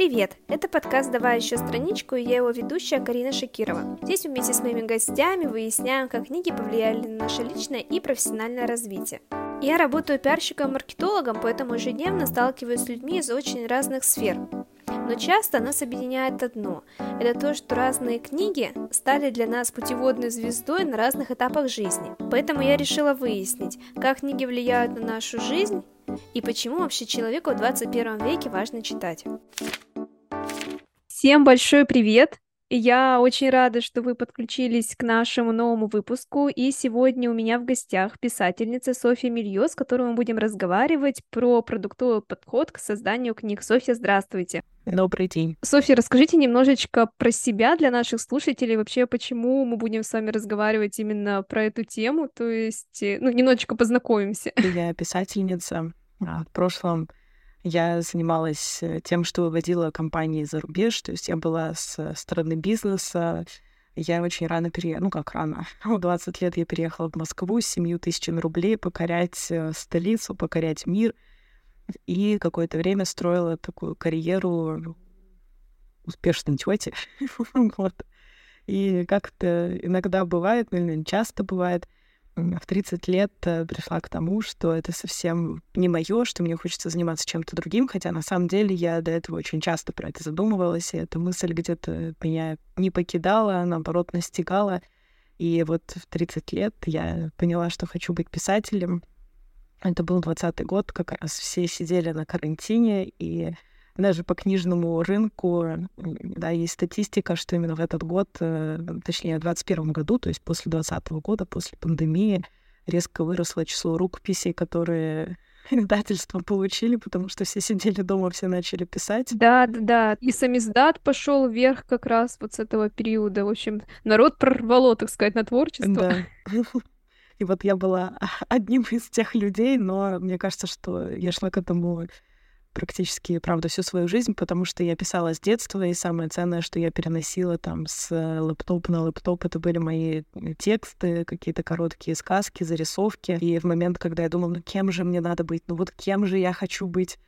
Привет! Это подкаст «Давай еще страничку» и я его ведущая Карина Шакирова. Здесь вместе с моими гостями выясняем, как книги повлияли на наше личное и профессиональное развитие. Я работаю пиарщиком-маркетологом, поэтому ежедневно сталкиваюсь с людьми из очень разных сфер. Но часто нас объединяет одно – это то, что разные книги стали для нас путеводной звездой на разных этапах жизни. Поэтому я решила выяснить, как книги влияют на нашу жизнь и почему вообще человеку в 21 веке важно читать. Всем большой привет! Я очень рада, что вы подключились к нашему новому выпуску. И сегодня у меня в гостях писательница Софья Мильё, с которой мы будем разговаривать про продуктовый подход к созданию книг. Софья, здравствуйте. Добрый день. Софья, расскажите немножечко про себя для наших слушателей, вообще почему мы будем с вами разговаривать именно про эту тему, то есть, э, ну, немножечко познакомимся. Я писательница. А в прошлом я занималась э, тем, что выводила компании за рубеж, то есть я была с стороны бизнеса. Я очень рано переехала, ну как рано, в 20 лет я переехала в Москву с 7 тысячами рублей покорять э, столицу, покорять мир. И какое-то время строила такую карьеру успешной тети. вот. И как-то иногда бывает, ну, часто бывает, в 30 лет э, пришла к тому, что это совсем не мое, что мне хочется заниматься чем-то другим, хотя на самом деле я до этого очень часто про это задумывалась, и эта мысль где-то меня не покидала, а наоборот, настигала. И вот в 30 лет я поняла, что хочу быть писателем. Это был 20 год, как раз все сидели на карантине, и даже по книжному рынку, да, есть статистика, что именно в этот год, э, точнее, в 2021 году, то есть после 2020 года, после пандемии, резко выросло число рукописей, которые издательства получили, потому что все сидели дома, все начали писать. Да, да, да. И самиздат пошел вверх как раз вот с этого периода. В общем, народ прорвало, так сказать, на творчество. Да. И вот я была одним из тех людей, но мне кажется, что я шла к этому практически, правда, всю свою жизнь, потому что я писала с детства, и самое ценное, что я переносила там с лэптопа на лэптоп, это были мои э, тексты, какие-то короткие сказки, зарисовки. И в момент, когда я думала, ну кем же мне надо быть, ну вот кем же я хочу быть,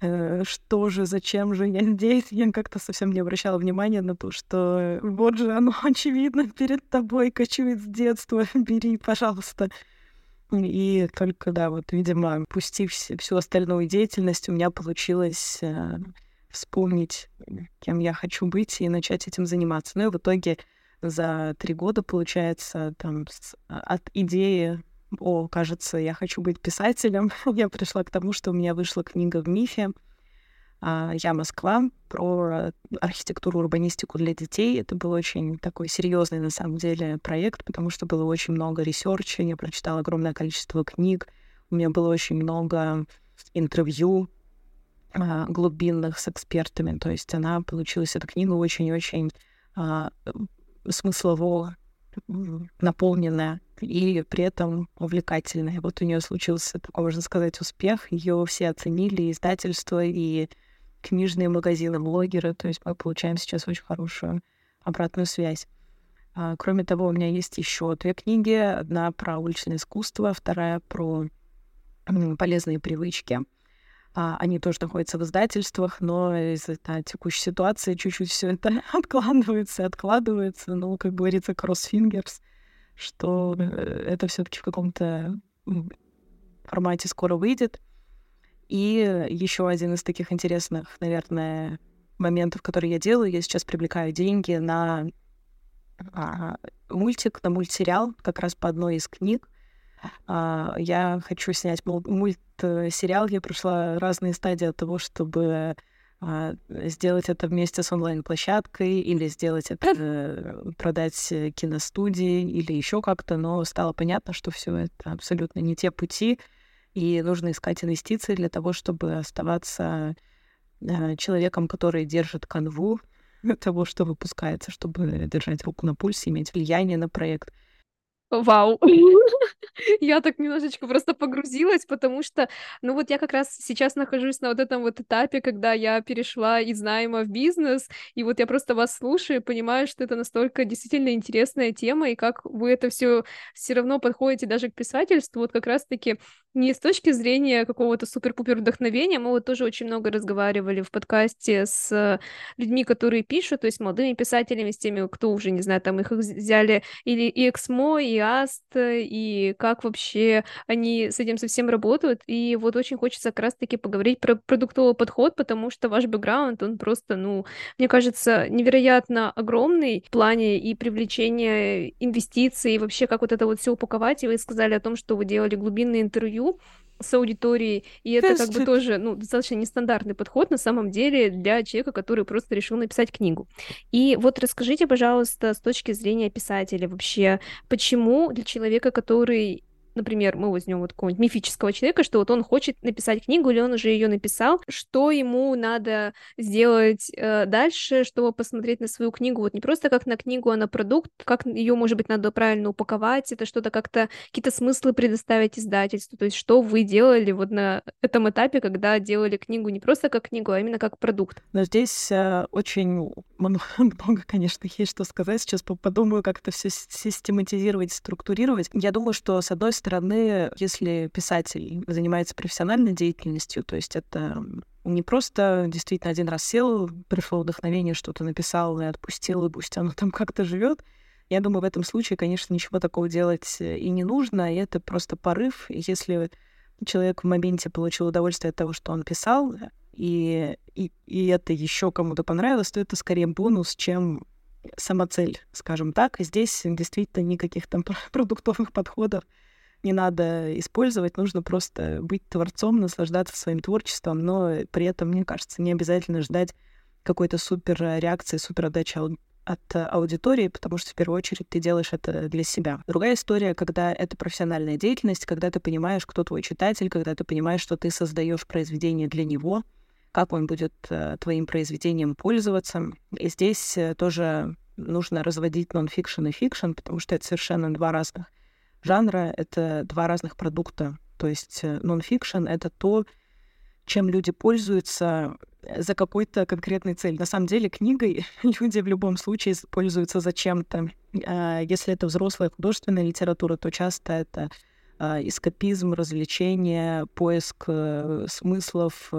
э, что же, зачем же я здесь, я как-то совсем не обращала внимания на то, что вот же оно очевидно перед тобой кочует с детства, бери, пожалуйста. И только, да, вот, видимо, пустив всю остальную деятельность, у меня получилось э, вспомнить, кем я хочу быть, и начать этим заниматься. Ну и в итоге за три года, получается, там, с, а, от идеи о, кажется, я хочу быть писателем, я пришла к тому, что у меня вышла книга в мифе, «Я Москва» про архитектуру, урбанистику для детей. Это был очень такой серьезный, на самом деле, проект, потому что было очень много research а, я прочитала огромное количество книг, у меня было очень много интервью а, глубинных с экспертами. То есть она получилась, эта книга очень-очень а, смыслово наполненная и при этом увлекательная. Вот у нее случился, такой, можно сказать, успех. Ее все оценили, издательство, и книжные магазины, блогеры. То есть мы получаем сейчас очень хорошую обратную связь. А, кроме того, у меня есть еще две книги. Одна про уличное искусство, вторая про полезные привычки. А, они тоже находятся в издательствах, но из-за текущей ситуации чуть-чуть все это откладывается, откладывается. Ну, как говорится, кроссфингерс, что э, это все-таки в каком-то формате скоро выйдет. И еще один из таких интересных, наверное, моментов, которые я делаю, я сейчас привлекаю деньги на а, мультик, на мультсериал, как раз по одной из книг. А, я хочу снять мультсериал. Я прошла разные стадии от того, чтобы а, сделать это вместе с онлайн-площадкой или сделать это, продать киностудии или еще как-то, но стало понятно, что все это абсолютно не те пути, и нужно искать инвестиции для того, чтобы оставаться э, человеком, который держит канву того, что выпускается, чтобы держать руку на пульсе, иметь влияние на проект. Вау! Я так немножечко просто погрузилась, потому что, ну вот я как раз сейчас нахожусь на вот этом вот этапе, когда я перешла из найма в бизнес, и вот я просто вас слушаю и понимаю, что это настолько действительно интересная тема, и как вы это все все равно подходите даже к писательству. Вот как раз-таки не с точки зрения какого-то супер-пупер вдохновения. Мы вот тоже очень много разговаривали в подкасте с людьми, которые пишут, то есть молодыми писателями, с теми, кто уже, не знаю, там их взяли или и Эксмо, и Аст, и как вообще они с этим совсем работают. И вот очень хочется как раз-таки поговорить про продуктовый подход, потому что ваш бэкграунд, он просто, ну, мне кажется, невероятно огромный в плане и привлечения инвестиций, и вообще как вот это вот все упаковать. И вы сказали о том, что вы делали глубинные интервью с аудиторией, и это как бы тоже, ну, достаточно нестандартный подход на самом деле для человека, который просто решил написать книгу. И вот расскажите, пожалуйста, с точки зрения писателя вообще, почему для человека, который например, мы возьмем вот какого-нибудь мифического человека, что вот он хочет написать книгу, или он уже ее написал, что ему надо сделать э, дальше, чтобы посмотреть на свою книгу, вот не просто как на книгу, а на продукт, как ее, может быть, надо правильно упаковать, это что-то как-то, какие-то смыслы предоставить издательству, то есть что вы делали вот на этом этапе, когда делали книгу не просто как книгу, а именно как продукт? Но здесь э, очень много, конечно, есть что сказать, сейчас подумаю, как это все систематизировать, структурировать. Я думаю, что, с одной стороны, если писатель занимается профессиональной деятельностью, то есть это не просто действительно один раз сел, пришло вдохновение, что-то написал и отпустил, и пусть оно там как-то живет. Я думаю, в этом случае, конечно, ничего такого делать и не нужно, и это просто порыв. Если человек в моменте получил удовольствие от того, что он писал, и, и, и это еще кому-то понравилось, то это скорее бонус, чем сама цель, скажем так. И здесь действительно никаких там продуктовых подходов не надо использовать, нужно просто быть творцом, наслаждаться своим творчеством, но при этом, мне кажется, не обязательно ждать какой-то супер реакции, супер отдачи от аудитории, потому что в первую очередь ты делаешь это для себя. Другая история, когда это профессиональная деятельность, когда ты понимаешь, кто твой читатель, когда ты понимаешь, что ты создаешь произведение для него, как он будет э, твоим произведением пользоваться. И здесь э, тоже нужно разводить нон-фикшн и фикшн, потому что это совершенно два разных жанра — это два разных продукта. То есть э, нон-фикшн — это то, чем люди пользуются э, за какой-то конкретной цель. На самом деле книгой люди в любом случае пользуются зачем-то. А, если это взрослая художественная литература, то часто это а, эскапизм, развлечение, поиск э, смыслов,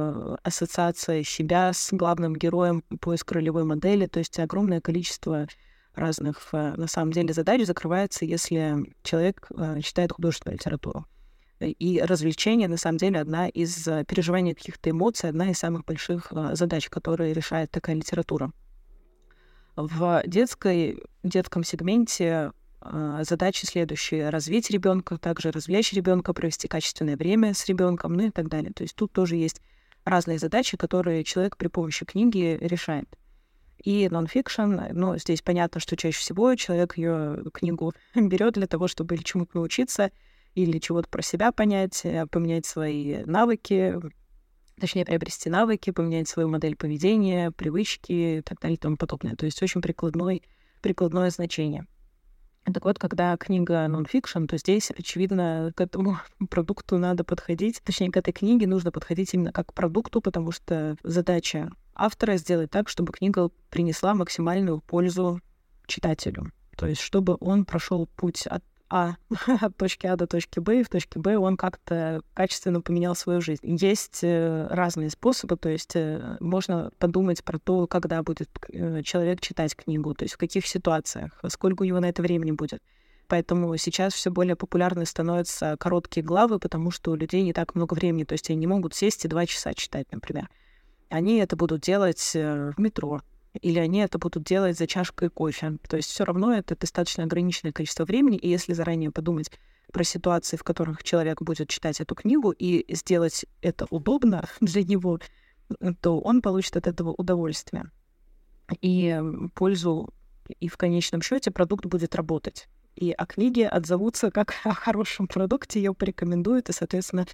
ассоциация себя с главным героем, поиск ролевой модели. То есть огромное количество разных, э, на самом деле, задач закрывается, если человек э, читает художественную литературу. И развлечение, на самом деле, одна из э, переживаний каких-то эмоций, одна из самых больших задач, которые решает такая литература. В детской, детском сегменте задачи следующие. Развить ребенка, также развлечь ребенка, провести качественное время с ребенком, ну и так далее. То есть тут тоже есть разные задачи, которые человек при помощи книги решает. И нонфикшн, ну, здесь понятно, что чаще всего человек ее книгу берет для того, чтобы или чему-то научиться, или чего-то про себя понять, э, поменять свои навыки, точнее, приобрести навыки, поменять свою модель поведения, привычки и так далее и тому подобное. То есть очень прикладной, прикладное значение. Так вот, когда книга нонфикшн, то здесь, очевидно, к этому продукту надо подходить, точнее, к этой книге нужно подходить именно как к продукту, потому что задача автора сделать так, чтобы книга принесла максимальную пользу читателю. То есть, чтобы он прошел путь от а, от точки А до точки Б, и в точке Б он как-то качественно поменял свою жизнь. Есть э, разные способы, то есть э, можно подумать про то, когда будет э, человек читать книгу, то есть в каких ситуациях, сколько у него на это времени будет. Поэтому сейчас все более популярны становятся короткие главы, потому что у людей не так много времени, то есть они не могут сесть и два часа читать, например они это будут делать э, в метро, или они это будут делать за чашкой кофе. То есть все равно это достаточно ограниченное количество времени, и если заранее подумать про ситуации, в которых человек будет читать эту книгу, и сделать это удобно для него, то он получит от этого удовольствие. И пользу, и в конечном счете продукт будет работать. И о книге отзовутся как о хорошем продукте, ее порекомендуют, и, соответственно,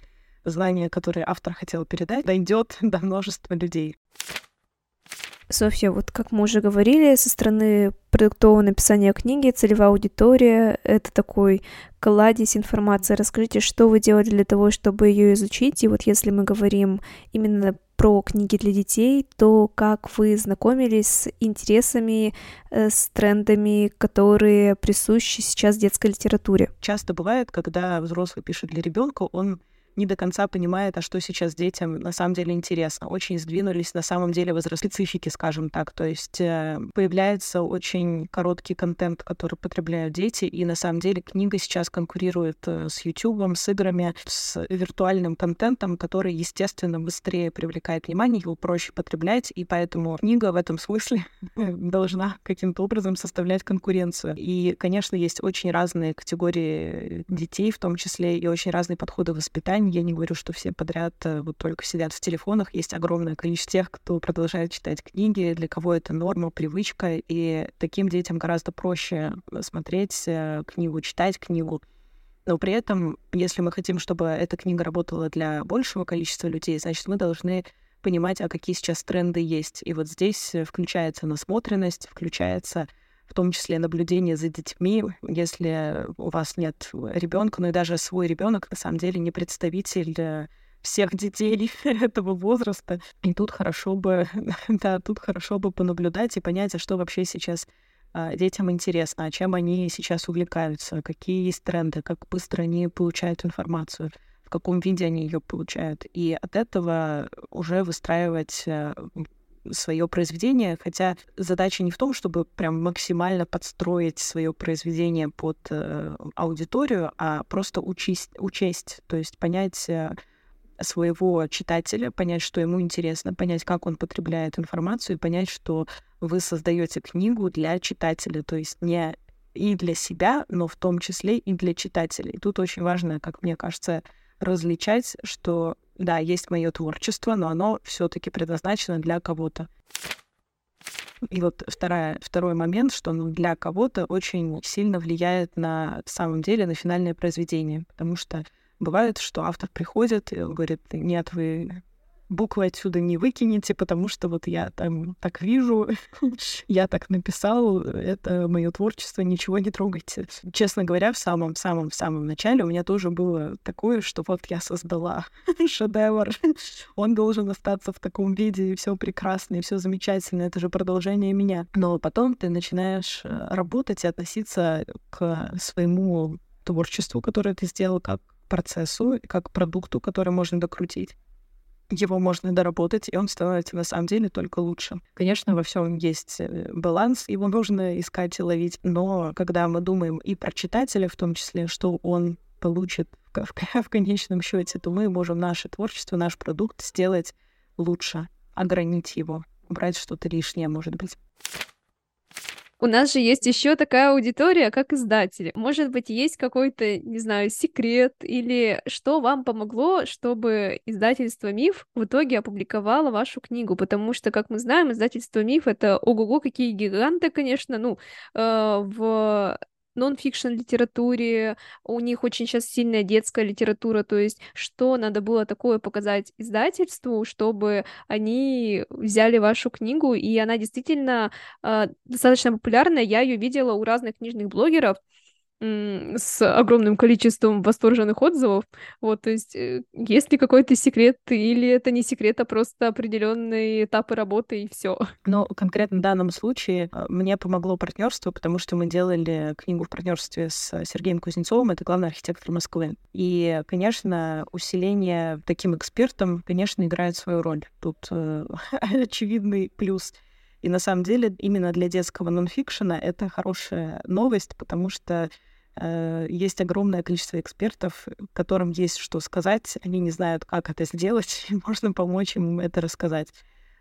знание, которое автор хотел передать, дойдет до множества людей. Софья, вот как мы уже говорили, со стороны продуктового написания книги целевая аудитория — это такой кладезь информации. Расскажите, что вы делали для того, чтобы ее изучить? И вот если мы говорим именно про книги для детей, то как вы знакомились с интересами, э, с трендами, которые присущи сейчас детской литературе? Часто бывает, когда взрослый пишет для ребенка, он не до конца понимает, а что сейчас детям на самом деле интересно. Очень сдвинулись на самом деле возрастные специфики, скажем так. То есть э, появляется очень короткий контент, который потребляют дети, и на самом деле книга сейчас конкурирует э, с YouTube, с играми, с виртуальным контентом, который, естественно, быстрее привлекает внимание, его проще потреблять, и поэтому книга в этом смысле должна каким-то образом составлять конкуренцию. И, конечно, есть очень разные категории детей, в том числе и очень разные подходы воспитания, я не говорю, что все подряд э, вот только сидят в телефонах. Есть огромное количество тех, кто продолжает читать книги, для кого это норма, привычка, и таким детям гораздо проще э, смотреть э, книгу, читать книгу. Но при этом, если мы хотим, чтобы эта книга работала для большего количества людей, значит, мы должны понимать, а какие сейчас тренды есть. И вот здесь включается насмотренность, включается в том числе наблюдение за детьми, если у вас нет ребенка, но и даже свой ребенок на самом деле не представитель э, всех детей этого возраста. И тут хорошо бы, да, тут хорошо бы понаблюдать и понять, а что вообще сейчас а, детям интересно, а чем они сейчас увлекаются, какие есть тренды, как быстро они получают информацию, в каком виде они ее получают. И от этого уже выстраивать э, свое произведение, хотя задача не в том, чтобы прям максимально подстроить свое произведение под э, аудиторию, а просто учесть, учесть, то есть понять э, своего читателя, понять, что ему интересно, понять, как он потребляет информацию, и понять, что вы создаете книгу для читателя, то есть не и для себя, но в том числе и для читателей. Тут очень важно, как мне кажется, различать, что да, есть мое творчество, но оно все-таки предназначено для кого-то. И вот вторая, второй момент, что ну, для кого-то очень сильно влияет на самом деле на финальное произведение. Потому что бывает, что автор приходит и говорит, нет, вы буквы отсюда не выкинете, потому что вот я там так вижу, я так написал, это мое творчество, ничего не трогайте. Честно говоря, в самом-самом-самом начале у меня тоже было такое, что вот я создала шедевр, он должен остаться в таком виде, и все прекрасно, и все замечательно, это же продолжение меня. Но потом ты начинаешь э, работать и относиться к своему творчеству, которое ты сделал, как процессу, как продукту, который можно докрутить его можно доработать, и он становится на самом деле только лучше. Конечно, во всем есть э, баланс, его нужно искать и ловить, но когда мы думаем и про читателя, в том числе, что он получит в, в, конечном счете, то мы можем наше творчество, наш продукт сделать лучше, огранить его, убрать что-то лишнее, может быть. У нас же есть еще такая аудитория, как издатели. Может быть, есть какой-то, не знаю, секрет или что вам помогло, чтобы издательство Миф в итоге опубликовало вашу книгу? Потому что, как мы знаем, издательство Миф это ого-го какие гиганты, конечно, ну, э, в нон-фикшн литературе, у них очень сейчас сильная детская литература, то есть что надо было такое показать издательству, чтобы они взяли вашу книгу, и она действительно э, достаточно популярная, я ее видела у разных книжных блогеров, с огромным количеством восторженных отзывов. Вот, то есть, э, есть ли какой-то секрет, или это не секрет, а просто определенные этапы работы и все. Но конкретно в данном случае а, мне помогло партнерство, потому что мы делали книгу в партнерстве с Сергеем Кузнецовым, это главный архитектор Москвы. И, конечно, усиление таким экспертом, конечно, играет свою роль. Тут э, очевидный плюс. И на самом деле именно для детского нонфикшена это хорошая новость, потому что есть огромное количество экспертов, которым есть что сказать, они не знают, как это сделать, и можно помочь им это рассказать.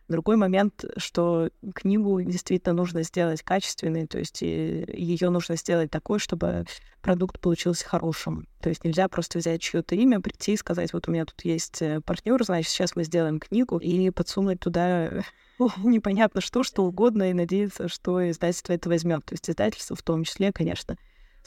Другой момент, что книгу действительно нужно сделать качественной, то есть ее нужно сделать такой, чтобы продукт получился хорошим. То есть нельзя просто взять чье-то имя, прийти и сказать, вот у меня тут есть э, партнер, значит, сейчас мы сделаем книгу, и подсунуть туда непонятно что, что угодно, и надеяться, что издательство это возьмет. То есть издательство в том числе, конечно,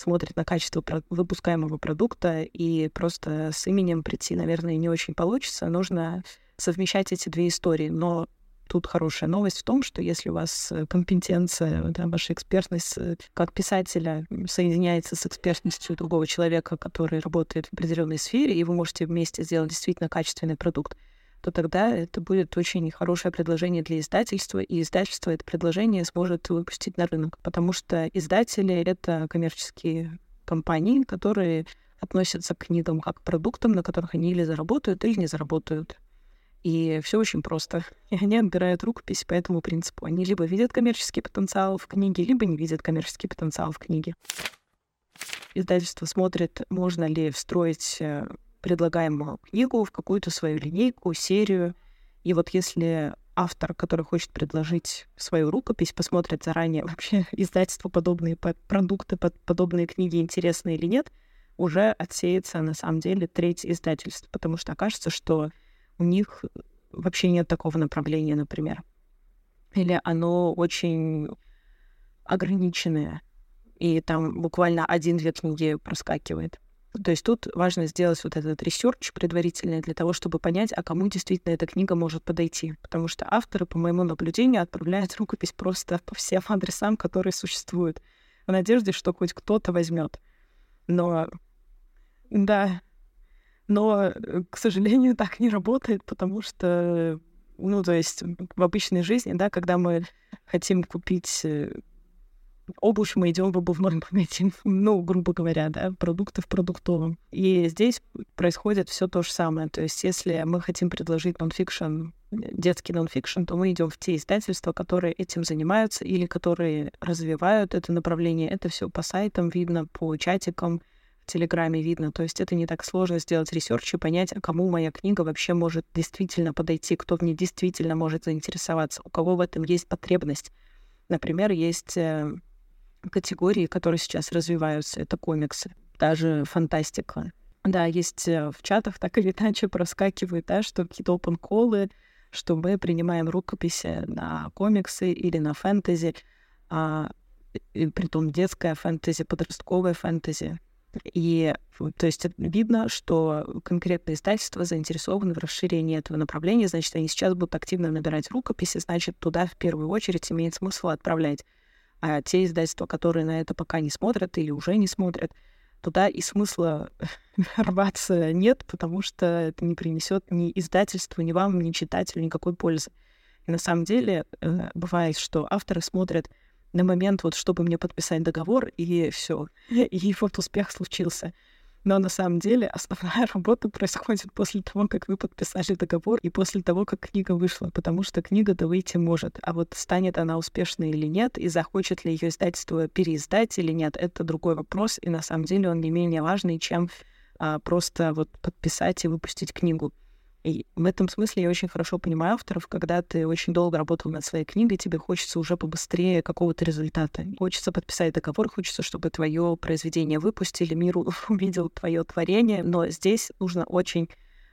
смотрит на качество выпускаемого продукта, и просто с именем прийти, наверное, не очень получится. Нужно совмещать эти две истории. Но тут хорошая новость в том, что если у вас компетенция, да, ваша экспертность э, как писателя соединяется с экспертностью другого человека, который работает в определенной сфере, и вы можете вместе сделать действительно качественный продукт, то тогда это будет очень хорошее предложение для издательства, и издательство это предложение сможет выпустить на рынок, потому что издатели — это коммерческие компании, которые относятся к книгам как к продуктам, на которых они или заработают, или не заработают. И все очень просто. И они отбирают рукопись по этому принципу. Они либо видят коммерческий потенциал в книге, либо не видят коммерческий потенциал в книге. Издательство смотрит, можно ли встроить предлагаемую книгу в какую-то свою линейку, серию. И вот если автор, который хочет предложить свою рукопись, посмотрит заранее вообще издательству подобные продукты, подобные книги интересны или нет, уже отсеется на самом деле треть издательств, потому что окажется, что у них вообще нет такого направления, например. Или оно очень ограниченное, и там буквально один-две книги проскакивает. То есть тут важно сделать вот этот research предварительный для того, чтобы понять, а кому действительно эта книга может подойти. Потому что авторы, по моему наблюдению, отправляют рукопись просто по всем адресам, которые существуют, в надежде, что хоть кто-то возьмет. Но да, но, э, к сожалению, так не работает, потому что, ну, то есть в обычной жизни, да, когда мы хотим купить э, обувь, мы идем в обувной магазин, ну, грубо говоря, да, продукты в продуктовом. И здесь происходит все то же самое. То есть, если мы хотим предложить нонфикшн, детский нонфикшн, то мы идем в те издательства, которые этим занимаются или которые развивают это направление. Это все по сайтам видно, по чатикам, в Телеграме видно. То есть это не так сложно сделать research и понять, а кому моя книга вообще может действительно подойти, кто в ней действительно может заинтересоваться, у кого в этом есть потребность. Например, есть э, категории, которые сейчас развиваются. Это комиксы, даже фантастика. Да, есть э, в чатах так или иначе проскакивает, да, что какие-то open call ы, что мы принимаем рукописи на комиксы или на фэнтези, а, и, притом детская фэнтези, подростковая фэнтези. И то есть видно, что конкретные издательства заинтересованы в расширении этого направления, значит, они сейчас будут активно набирать рукописи, значит, туда в первую очередь имеет смысл отправлять а те издательства, которые на это пока не смотрят или уже не смотрят, туда и смысла рваться нет, потому что это не принесет ни издательству, ни вам, ни читателю никакой пользы. И на самом деле э, бывает, что авторы смотрят на момент, вот чтобы мне подписать договор, и все. И вот успех случился. Но на самом деле основная работа происходит после того, как вы подписали договор и после того, как книга вышла, потому что книга-то выйти может. А вот станет она успешной или нет, и захочет ли ее издательство переиздать или нет, это другой вопрос, и на самом деле он не менее важный, чем а, просто вот подписать и выпустить книгу. И в этом смысле я очень хорошо понимаю авторов, когда ты очень долго работал над своей книгой, тебе хочется уже побыстрее какого-то результата. Хочется подписать договор, хочется, чтобы твое произведение выпустили, мир увидел твое творение, но здесь нужно очень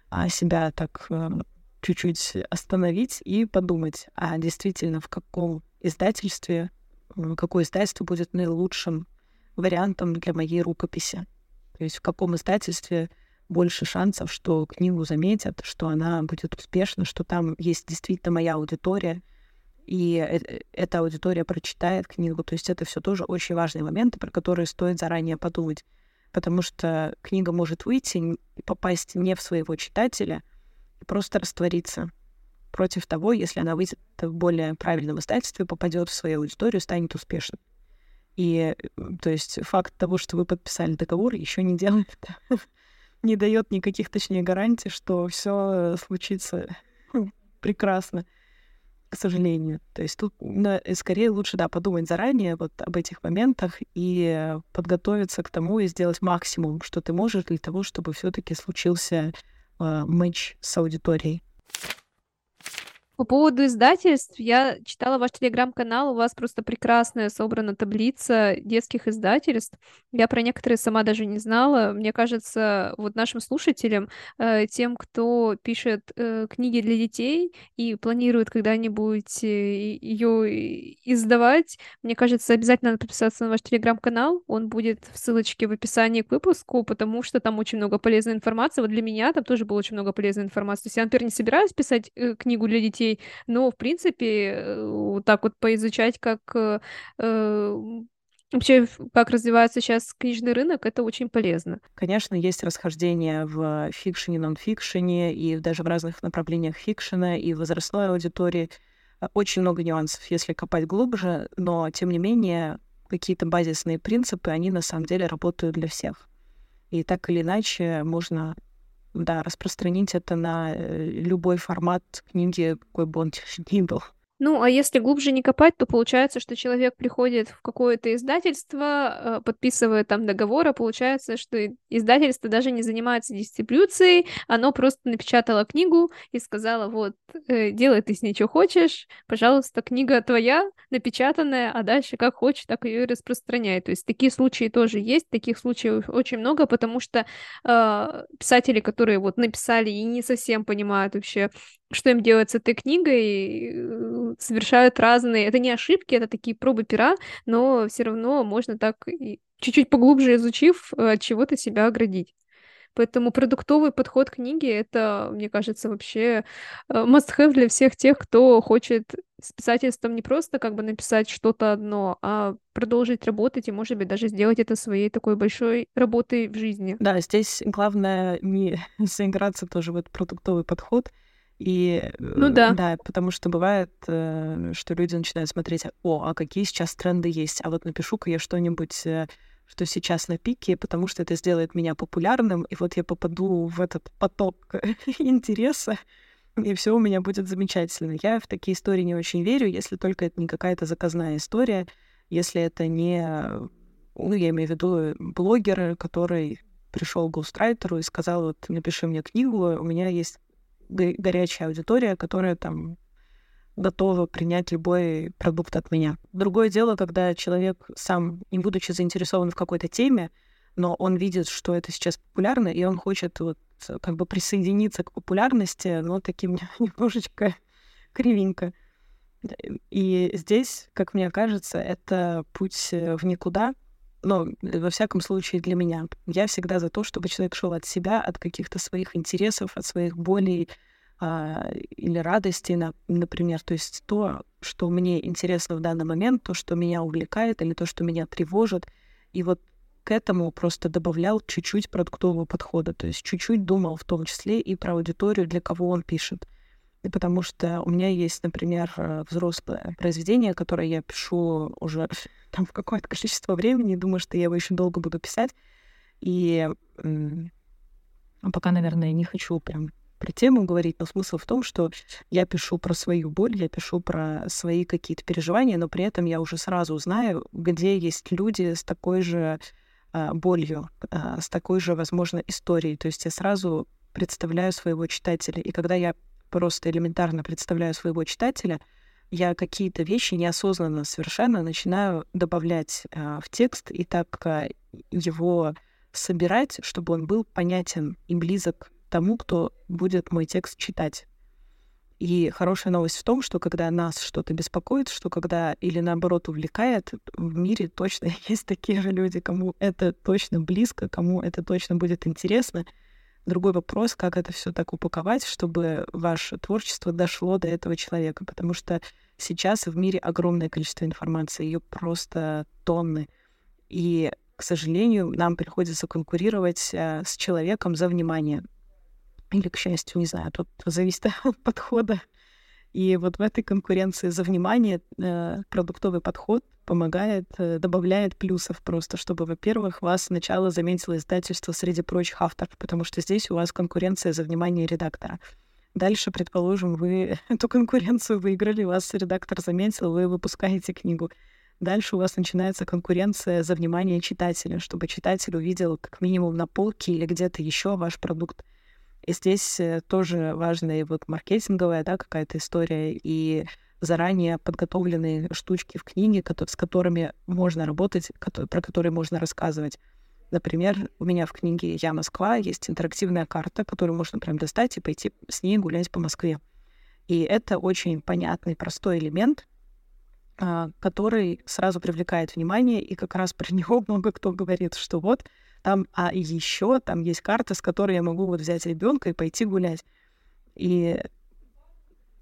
а, себя так а, чуть-чуть остановить и подумать, а действительно в каком издательстве, какое издательство будет наилучшим вариантом для моей рукописи. То есть в каком издательстве больше шансов, что книгу заметят, что она будет успешна, что там есть действительно моя аудитория, и э, эта аудитория прочитает книгу. То есть это все тоже очень важные моменты, про которые стоит заранее подумать. Потому что книга может выйти попасть не в своего читателя, и просто раствориться против того, если она выйдет в более правильном издательстве, попадет в свою аудиторию, станет успешной. И то есть факт того, что вы подписали договор, еще не делает не дает никаких, точнее, гарантий, что все случится прекрасно, к сожалению. То есть тут ну, скорее лучше, да, подумать заранее вот об этих моментах и подготовиться к тому и сделать максимум, что ты можешь для того, чтобы все-таки случился э, матч с аудиторией. По поводу издательств, я читала ваш телеграм-канал, у вас просто прекрасная собрана таблица детских издательств. Я про некоторые сама даже не знала. Мне кажется, вот нашим слушателям, э, тем, кто пишет э, книги для детей и планирует когда-нибудь э, ее издавать, мне кажется, обязательно надо подписаться на ваш телеграм-канал. Он будет в ссылочке в описании к выпуску, потому что там очень много полезной информации. Вот для меня там тоже было очень много полезной информации. То есть я, например, не собираюсь писать книгу для детей, людей. Но, в принципе, э, вот так вот поизучать, как э, э, Вообще, как развивается сейчас книжный рынок, это очень полезно. Конечно, есть расхождение в фикшене, нон-фикшене и даже в разных направлениях фикшена и возрастной аудитории. Очень много нюансов, если копать глубже, но, тем не менее, какие-то базисные принципы, они на самом деле работают для всех. И так или иначе можно да, распространить это на э, любой формат книги, какой бы он ни был. Ну, а если глубже не копать, то получается, что человек приходит в какое-то издательство, э, подписывает там договор, а получается, что издательство даже не занимается дистрибьюцией, оно просто напечатало книгу и сказала, вот, э, делай ты с ней что хочешь, пожалуйста, книга твоя, напечатанная, а дальше как хочешь, так ее и распространяй. То есть такие случаи тоже есть, таких случаев очень много, потому что э, писатели, которые вот написали и не совсем понимают вообще, что им делать с этой книгой, э, совершают разные... Это не ошибки, это такие пробы пера, но все равно можно так чуть-чуть поглубже изучив, э, от чего-то себя оградить. Поэтому продуктовый подход к книге — это, мне кажется, вообще э, must-have для всех тех, кто хочет с писательством не просто как бы написать что-то одно, а продолжить работать и, может быть, даже сделать это своей такой большой работой в жизни. Да, здесь главное не заиграться тоже в этот продуктовый подход, и ну да. да, потому что бывает, э, что люди начинают смотреть, о, а какие сейчас тренды есть, а вот напишу-ка я что-нибудь, э, что сейчас на пике, потому что это сделает меня популярным, и вот я попаду в этот поток интереса, и все у меня будет замечательно. Я в такие истории не очень верю, если только это не какая-то заказная история, если это не, ну, я имею в виду блогер, который пришел к густрайтеру и сказал, вот напиши мне книгу, у меня есть горячая аудитория, которая там готова принять любой продукт от меня. Другое дело, когда человек сам, не будучи заинтересован в какой-то теме, но он видит, что это сейчас популярно, и он хочет вот как бы присоединиться к популярности, но таким немножечко кривенько. И здесь, как мне кажется, это путь в никуда, но во всяком случае для меня. Я всегда за то, чтобы человек шел от себя, от каких-то своих интересов, от своих болей а, или радостей, на, например. То есть то, что мне интересно в данный момент, то, что меня увлекает или то, что меня тревожит. И вот к этому просто добавлял чуть-чуть продуктового подхода. То есть чуть-чуть думал в том числе и про аудиторию, для кого он пишет. Потому что у меня есть, например, э, взрослое произведение, которое я пишу уже там в какое-то количество времени, думаю, что я его еще долго буду писать. И пока, наверное, не хочу прям про тему говорить, но смысл в том, что я пишу про свою боль, я пишу про свои какие-то переживания, но при этом я уже сразу знаю, где есть люди с такой же а, болью, а, с такой же, возможно, историей. То есть я сразу представляю своего читателя. И когда я просто элементарно представляю своего читателя, я какие-то вещи неосознанно совершенно начинаю добавлять э, в текст и так э, его собирать, чтобы он был понятен и близок тому, кто будет мой текст читать. И хорошая новость в том, что когда нас что-то беспокоит, что когда или наоборот увлекает, в мире точно есть такие же люди, кому это точно близко, кому это точно будет интересно. Другой вопрос, как это все так упаковать, чтобы ваше творчество дошло до этого человека, потому что сейчас в мире огромное количество информации, ее просто тонны. И, к сожалению, нам приходится конкурировать э, с человеком за внимание. Или, к счастью, не знаю, тут зависит от подхода. И вот в этой конкуренции за внимание э, продуктовый подход помогает, э, добавляет плюсов просто, чтобы, во-первых, вас сначала заметило издательство среди прочих авторов, потому что здесь у вас конкуренция за внимание редактора. Дальше, предположим, вы эту конкуренцию выиграли, вас редактор заметил, вы выпускаете книгу. Дальше у вас начинается конкуренция за внимание читателя, чтобы читатель увидел как минимум на полке или где-то еще ваш продукт. И здесь э, тоже важная вот маркетинговая да, какая-то история и заранее подготовленные штучки в книге, с которыми можно работать, про которые можно рассказывать. Например, у меня в книге «Я Москва» есть интерактивная карта, которую можно прям достать и пойти с ней гулять по Москве. И это очень понятный, простой элемент, а, который сразу привлекает внимание, и как раз про него много кто говорит, что вот там, а еще там есть карта, с которой я могу вот взять ребенка и пойти гулять. И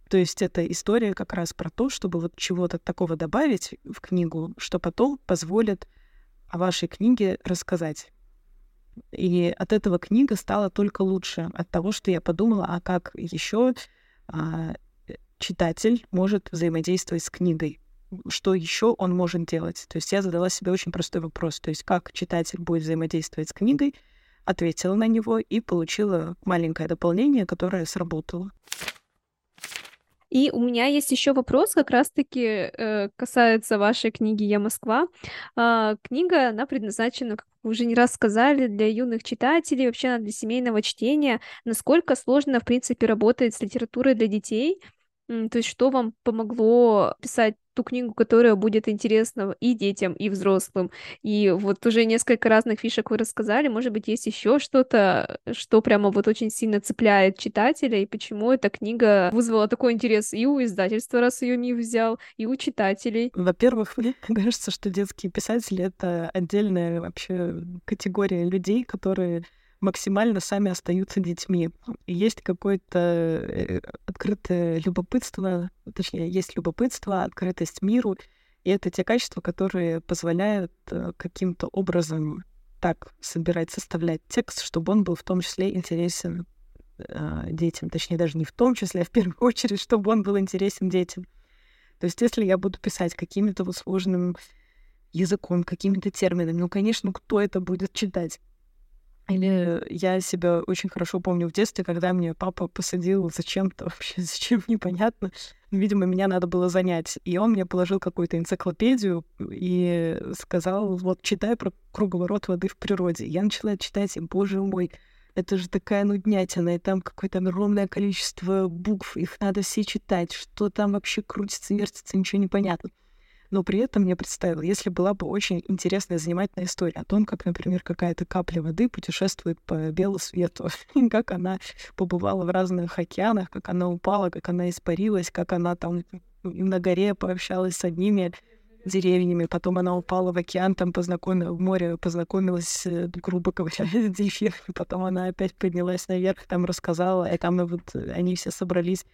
то есть это история как раз про то, чтобы вот чего-то такого добавить в книгу, что потом позволит о вашей книге рассказать. И от этого книга стала только лучше, от того, что я подумала, а как еще а, читатель может взаимодействовать с книгой, что еще он может делать. То есть я задала себе очень простой вопрос, то есть как читатель будет взаимодействовать с книгой, ответила на него и получила маленькое дополнение, которое сработало. И у меня есть еще вопрос, как раз-таки э, касается вашей книги «Я Москва». Э, книга, она предназначена, как вы уже не раз сказали, для юных читателей, вообще она для семейного чтения. Насколько сложно, в принципе, работать с литературой для детей? То есть что вам помогло писать ту книгу, которая будет интересна и детям, и взрослым. И вот уже несколько разных фишек вы рассказали. Может быть, есть еще что-то, что прямо вот очень сильно цепляет читателя, и почему эта книга вызвала такой интерес и у издательства, раз ее не взял, и у читателей. Во-первых, мне кажется, что детские писатели — это отдельная вообще категория людей, которые максимально сами остаются детьми. И есть какое-то э, открытое любопытство, точнее, есть любопытство, открытость миру, и это те качества, которые позволяют э, каким-то образом так собирать, составлять текст, чтобы он был в том числе интересен э, детям. Точнее, даже не в том числе, а в первую очередь, чтобы он был интересен детям. То есть, если я буду писать каким-то вот сложным языком, какими-то терминами, ну, конечно, кто это будет читать? Или я себя очень хорошо помню в детстве, когда мне папа посадил зачем-то вообще, зачем непонятно. Видимо, меня надо было занять. И он мне положил какую-то энциклопедию и сказал, вот, читай про круговорот воды в природе. Я начала читать, и, боже мой, это же такая нуднятина, и там какое-то огромное количество букв, их надо все читать, что там вообще крутится, вертится, ничего не понятно но при этом я представила, если была бы очень интересная, занимательная история о том, как, например, какая-то капля воды путешествует по белу свету, как она побывала в разных океанах, как она упала, как она испарилась, как она там на горе пообщалась с одними деревьями, потом она упала в океан, там познакомилась, в море познакомилась, грубо говоря, с дельфинами, потом она опять поднялась наверх, там рассказала, и там вот они все собрались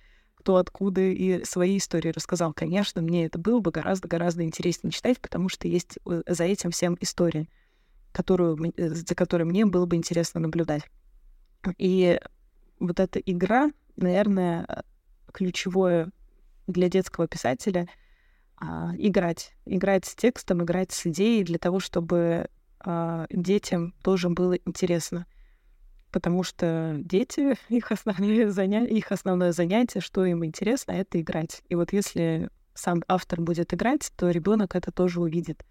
кто откуда и свои истории рассказал. Конечно, мне это было бы гораздо-гораздо интереснее читать, потому что есть э, за этим всем история, которую, э, за которой мне было бы интересно наблюдать. И вот эта игра, наверное, ключевое для детского писателя а, играть. Играть с текстом, играть с идеей для того, чтобы а, детям тоже было интересно потому что дети, их основное, заня... их основное занятие, что им интересно, это играть. И вот если сам автор будет играть, то ребенок это тоже увидит.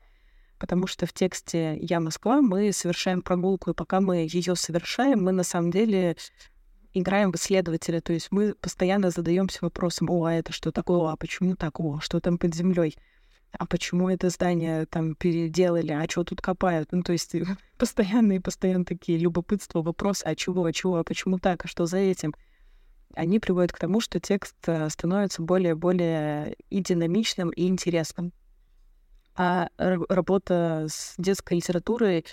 Потому что в тексте «Я Москва» мы совершаем прогулку, и пока мы ее совершаем, мы на самом деле играем в исследователя. То есть мы постоянно задаемся вопросом, о, а это что такое, а почему так, о, что там под землей? А почему это здание там переделали, а что тут копают? Ну, то есть постоянные, постоянно такие любопытства, вопросы, а чего, а чего, а почему так, а что за этим? Они приводят к тому, что текст э, становится более-более и динамичным, и интересным. А работа с детской литературой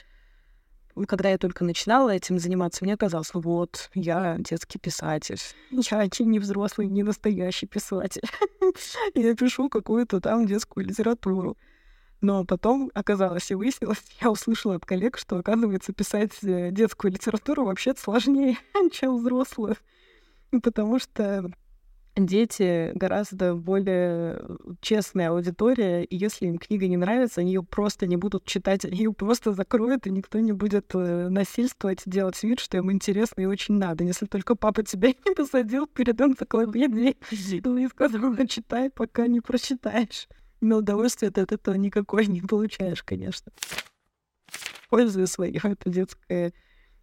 когда я только начинала этим заниматься, мне казалось, вот, я детский писатель. Я не взрослый, не настоящий писатель. Я пишу какую-то там детскую литературу. Но потом оказалось и выяснилось, я услышала от коллег, что, оказывается, писать э, детскую литературу вообще сложнее, чем взрослую. Потому что дети гораздо более честная аудитория, и если им книга не нравится, они ее просто не будут читать, они ее просто закроют, и никто не будет э, насильствовать, делать вид, что им интересно и очень надо. Если только папа тебя не посадил перед энциклопедией и сказал, читай, пока не прочитаешь. Но удовольствия ты от этого никакой не получаешь, конечно. Пользуясь своей это детское Э,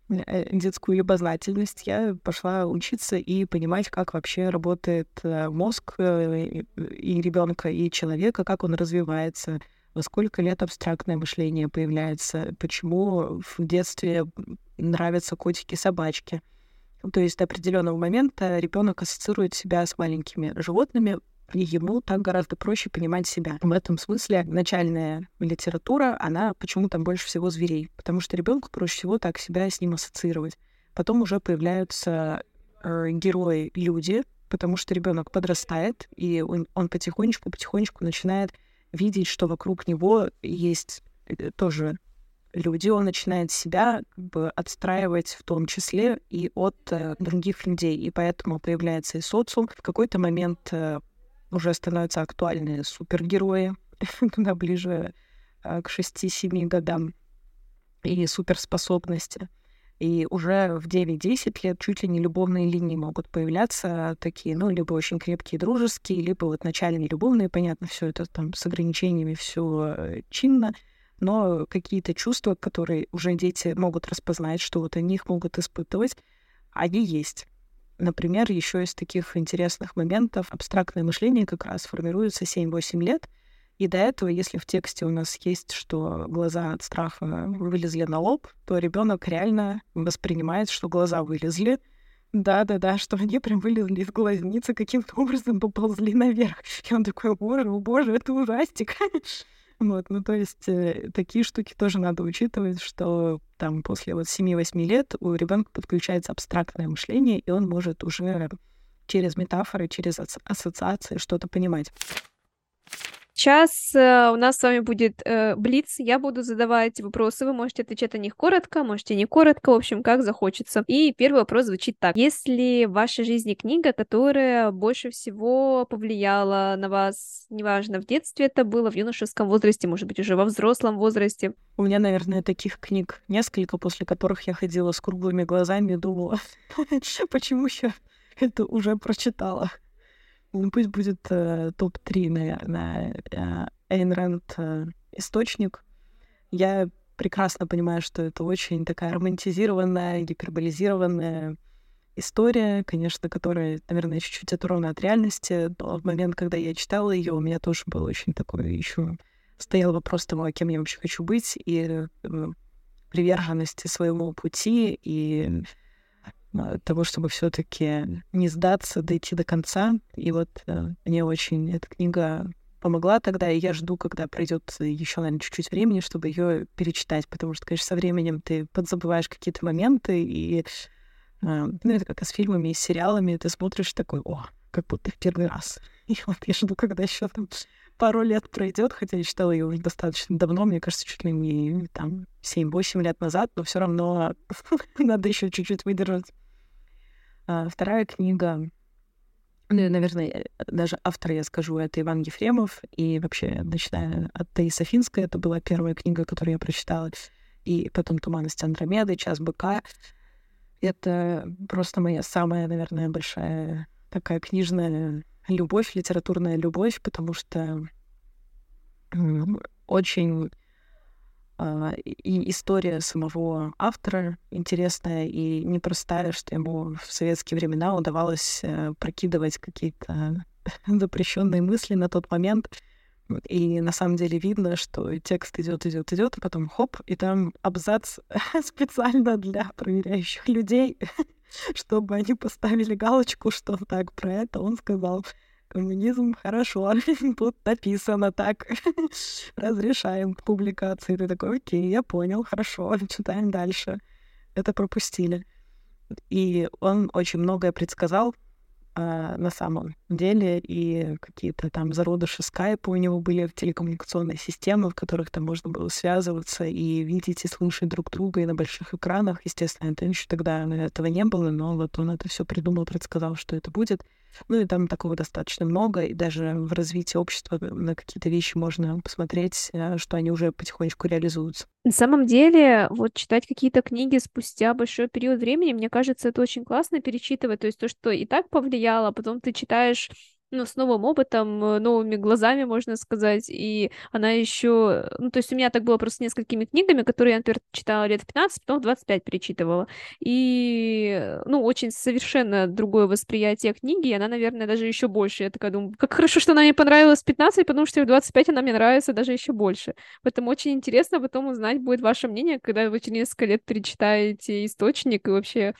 детскую любознательность, я пошла учиться и понимать, как вообще работает э, мозг э, и ребенка, и человека, как он развивается, во сколько лет абстрактное мышление появляется, почему в детстве нравятся котики-собачки. То есть до определенного момента ребенок ассоциирует себя с маленькими животными, и ему так гораздо проще понимать себя. В этом смысле начальная литература, она почему-то больше всего зверей, потому что ребенку проще всего так себя с ним ассоциировать. Потом уже появляются э, герои люди, потому что ребенок подрастает, и он, он потихонечку, потихонечку начинает видеть, что вокруг него есть э, тоже люди, он начинает себя как бы отстраивать в том числе и от э, других людей, и поэтому появляется и социум. В какой-то момент э, уже становятся актуальны супергерои, туда ближе а, к 6-7 годам, и суперспособности. И уже в 9-10 лет чуть ли не любовные линии могут появляться такие, ну, либо очень крепкие, дружеские, либо вот начальные любовные, понятно, все это там с ограничениями, все э, чинно, но какие-то чувства, которые уже дети могут распознать, что вот они их могут испытывать, они есть. Например, еще из таких интересных моментов абстрактное мышление как раз формируется 7-8 лет, и до этого, если в тексте у нас есть, что глаза от страха вылезли на лоб, то ребенок реально воспринимает, что глаза вылезли. Да-да-да, что они прям вылезли из глазницы, каким-то образом поползли наверх. И он такой, боже, о боже, это ужастик. Вот, ну то есть э, такие штуки тоже надо учитывать, что там после вот 7-8 лет у ребенка подключается абстрактное мышление, и он может уже через метафоры, через ассоциации что-то понимать. Сейчас э, у нас с вами будет э, блиц. Я буду задавать вопросы. Вы можете отвечать на них коротко, можете не коротко, в общем, как захочется. И первый вопрос звучит так. Есть ли в вашей жизни книга, которая больше всего повлияла на вас, неважно, в детстве это было, в юношеском возрасте, может быть, уже во взрослом возрасте? У меня, наверное, таких книг несколько, после которых я ходила с круглыми глазами и думала, почему я это уже прочитала. Ну, пусть будет э, топ-3, наверное. Э, Эйн Рэнд э, «Источник». Я прекрасно понимаю, что это очень такая романтизированная, гиперболизированная история, конечно, которая, наверное, чуть-чуть оторвана от реальности, но в момент, когда я читала ее, у меня тоже был очень такой еще стоял вопрос того, кем я вообще хочу быть, и э, приверженности своему пути, и того, чтобы все-таки не сдаться, дойти до конца. И вот э, мне очень эта книга помогла тогда, и я жду, когда пройдет еще, наверное, чуть-чуть времени, чтобы ее перечитать, потому что, конечно, со временем ты подзабываешь какие-то моменты, и э, ну, это как с фильмами и с сериалами, ты смотришь такой, о, как будто в первый раз. И вот я жду, когда еще там пару лет пройдет, хотя я читала ее уже достаточно давно, мне кажется, чуть ли не там 7-8 лет назад, но все равно надо еще чуть-чуть выдержать. А, вторая книга, ну, наверное, даже автор я скажу, это Иван Ефремов, и вообще, начиная от Таиса Финской, это была первая книга, которую я прочитала, и потом «Туманность Андромеды», «Час быка». Это просто моя самая, наверное, большая такая книжная любовь, литературная любовь, потому что очень и история самого автора интересная и непростая, что ему в советские времена удавалось э, прокидывать какие-то запрещенные мысли на тот момент. И на самом деле видно, что текст идет, идет, идет, а потом хоп, и там абзац специально для проверяющих людей, чтобы они поставили галочку, что так про это он сказал коммунизм хорошо, тут написано так, разрешаем публикации. Ты такой, окей, я понял, хорошо, читаем дальше. Это пропустили. И он очень многое предсказал а, на самом деле, и какие-то там зародыши скайпа у него были в телекоммуникационной системе, в которых там можно было связываться и видеть и слушать друг друга и на больших экранах. Естественно, это еще тогда этого не было, но вот он это все придумал, предсказал, что это будет. Ну и там такого достаточно много, и даже в развитии общества на какие-то вещи можно посмотреть, э, что они уже потихонечку реализуются. На самом деле, вот читать какие-то книги спустя большой период времени, мне кажется, это очень классно перечитывать. То есть то, что и так повлияло, а потом ты читаешь ну, с новым опытом, э, новыми глазами, можно сказать, и она еще, ну, то есть у меня так было просто с несколькими книгами, которые я, например, читала лет в 15, потом в 25 перечитывала, и, ну, очень совершенно другое восприятие книги, и она, наверное, даже еще больше, я такая думаю, как хорошо, что она мне понравилась в 15, потому что в 25 она мне нравится даже еще больше, поэтому очень интересно потом узнать будет ваше мнение, когда вы через несколько лет перечитаете источник, и вообще,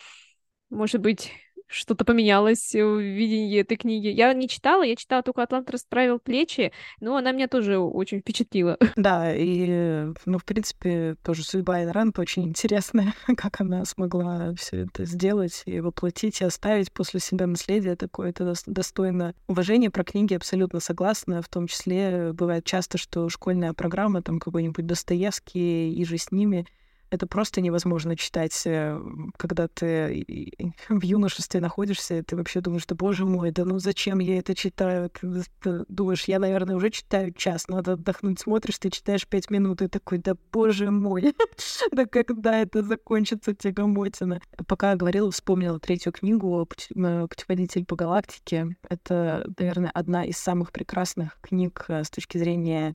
может быть, что-то поменялось в видении этой книги. Я не читала, я читала только «Атлант расправил плечи», но она меня тоже очень впечатлила. Да, и, ну, в принципе, тоже судьба Айн очень интересная, как она смогла все это сделать и воплотить, и оставить после себя наследие такое, это достойно уважения. Про книги абсолютно согласна, в том числе бывает часто, что школьная программа, там какой-нибудь Достоевский и же с ними, это просто невозможно читать, э, когда ты в юношестве находишься, ты вообще думаешь, да боже мой, да ну зачем я это читаю? Ты думаешь, я, наверное, уже читаю час, надо отдохнуть, смотришь, ты читаешь пять минут, и такой, да боже мой, да когда это закончится, тягомотина? Пока говорила, вспомнила третью книгу э, «Путеводитель по галактике». Это, наверное, одна из самых прекрасных книг э, с точки зрения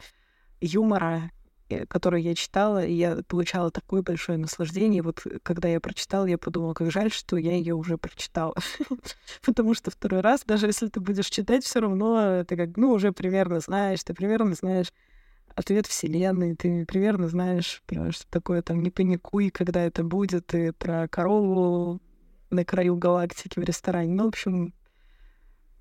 юмора Э, которую я читала, и я получала такое большое наслаждение. Вот э, когда я прочитала, я подумала, как жаль, что я ее уже прочитала. Потому что второй раз, даже если ты будешь читать, все равно ты как, ну, уже примерно знаешь, ты примерно знаешь ответ Вселенной, ты примерно знаешь, что такое там «не паникуй», когда это будет, и про корову на краю галактики в ресторане. Ну, в общем,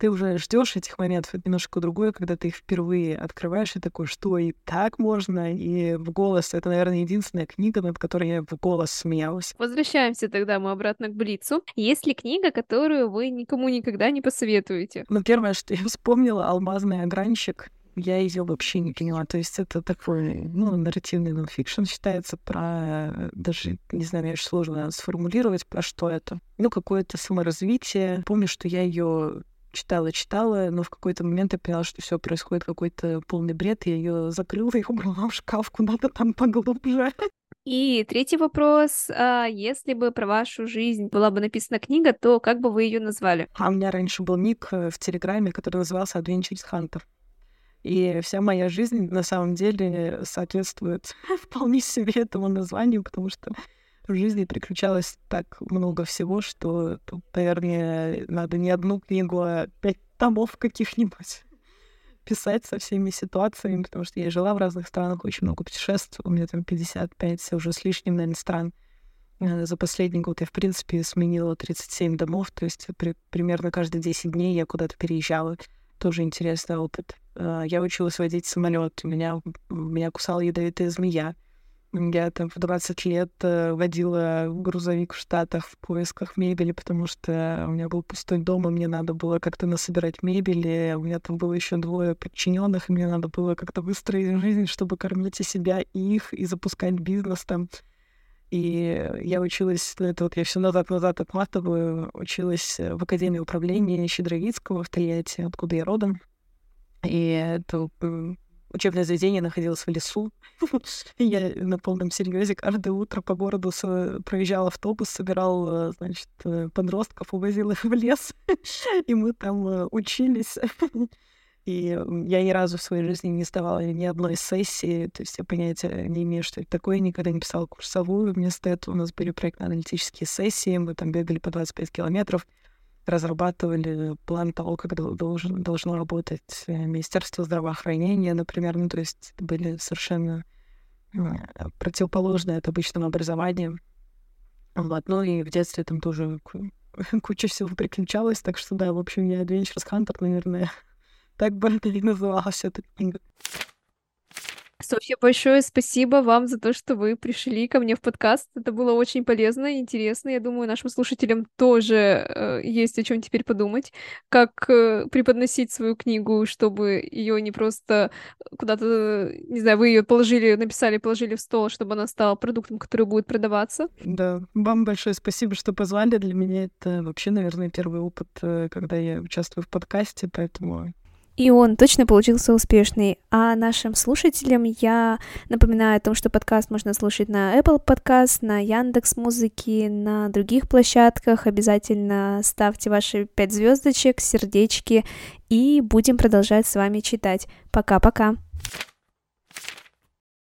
ты уже ждешь этих моментов, это немножко другое, когда ты их впервые открываешь и такой, что и так можно, и в голос. Это, наверное, единственная книга, над которой я в голос смеялась. Возвращаемся тогда мы обратно к Блицу. Есть ли книга, которую вы никому никогда не посоветуете? Ну, первое, что я вспомнила, «Алмазный огранщик». Я ее вообще не поняла. То есть это такой, ну, нарративный нонфикшн считается про... Даже, не знаю, мне очень сложно сформулировать, про что это. Ну, какое-то саморазвитие. Помню, что я ее читала, читала, но в какой-то момент я поняла, что все происходит какой-то полный бред, я ее закрыла и убрала в шкаф куда-то там поглубже. И третий вопрос. А если бы про вашу жизнь была бы написана книга, то как бы вы ее назвали? А у меня раньше был ник э, в Телеграме, который назывался Adventures Hunter. И вся моя жизнь на самом деле соответствует вполне себе этому названию, потому что в жизни приключалось так много всего, что тут, наверное, надо не одну книгу, а пять томов каких-нибудь писать со всеми ситуациями, потому что я жила в разных странах, очень много путешествовала, у меня там 55 уже с лишним, наверное, стран. Э, за последний год я, в принципе, сменила 37 домов, то есть при, примерно каждые 10 дней я куда-то переезжала. Тоже интересный опыт. Э, я училась водить самолет, у меня, меня кусала ядовитая змея. Я там в 20 лет э, водила грузовик в Штатах в поисках мебели, потому что у меня был пустой дом, и мне надо было как-то насобирать мебели. У меня там было еще двое подчиненных, и мне надо было как-то выстроить жизнь, чтобы кормить и себя, и их, и запускать бизнес там. И я училась, ну, это вот я все назад-назад отматываю, училась в Академии управления Щедровицкого в Тольятти, откуда я родом. И это учебное заведение находилось в лесу. Я на полном серьезе каждое утро по городу проезжал автобус, собирал, э, значит, э, подростков, увозил их в лес, и мы там э, учились. И я ни разу в своей жизни не сдавала ни одной сессии, то есть я понятия не имею, что это такое, никогда не писала курсовую. Вместо этого у нас были проектно-аналитические сессии, мы там бегали по 25 километров, разрабатывали план того, как должен, должно работать э, Министерство здравоохранения, например. Ну, то есть были совершенно противоположные от обычного образования. Вот. Ну и в детстве там тоже куча всего приключалось, так что да, в общем, я Adventures Hunter, наверное, так бы это и называлась эта книга. Софья, большое спасибо вам за то, что вы пришли ко мне в подкаст. Это было очень полезно и интересно. Я думаю, нашим слушателям тоже э, есть о чем теперь подумать, как э, преподносить свою книгу, чтобы ее не просто куда-то, не знаю, вы ее положили, написали, положили в стол, чтобы она стала продуктом, который будет продаваться. Да, вам большое спасибо, что позвали. Для меня это вообще, наверное, первый опыт, э, когда я участвую в подкасте, поэтому и он точно получился успешный. А нашим слушателям я напоминаю о том, что подкаст можно слушать на Apple Podcast, на Яндекс Музыки, на других площадках. Обязательно ставьте ваши пять звездочек, сердечки, и будем продолжать с вами читать. Пока-пока.